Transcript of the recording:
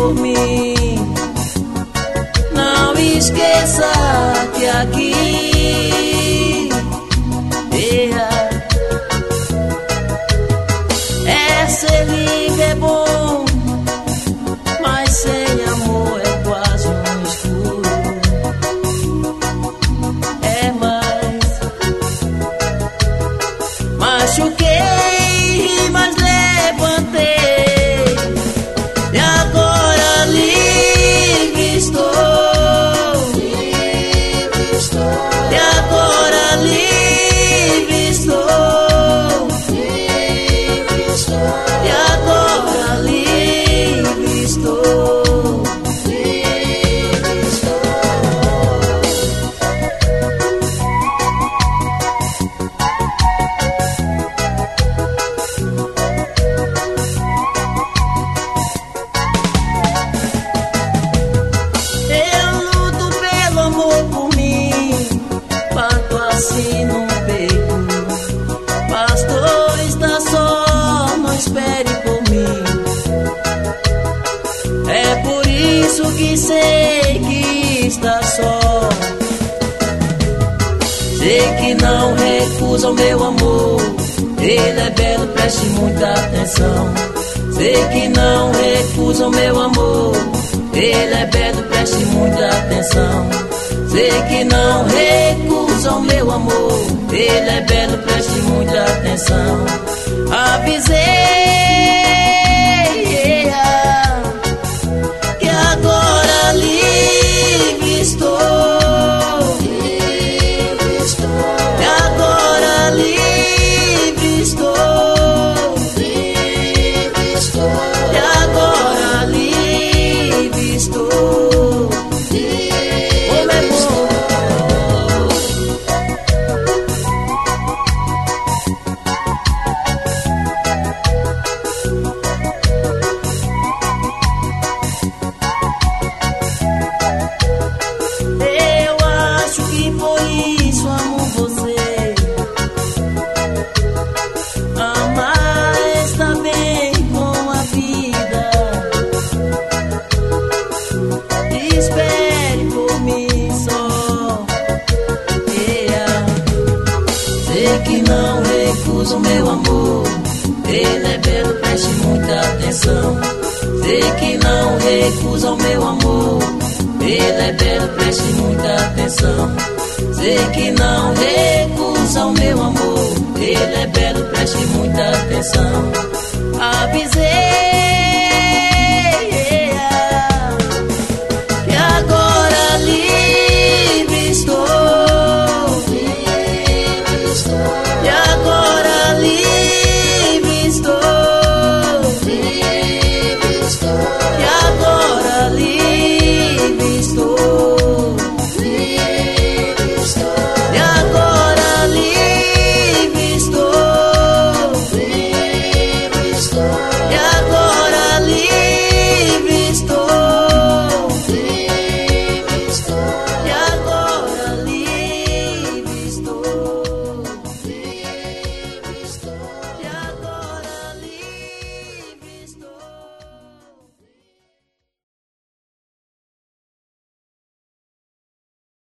por mí. No esqueça que aquí ya sei que está só. Sei que não recusa o meu amor. Ele é belo, preste muita atenção. Sei que não recusa o meu amor. Ele é belo, preste muita atenção. Sei que não recusa o meu amor. Ele é belo, preste muita atenção. Avisei preste muita atenção. Sei que não recusa o meu amor. Ele é belo, preste muita atenção. Sei que não recusa o meu amor. Ele é belo, preste muita atenção. Avisei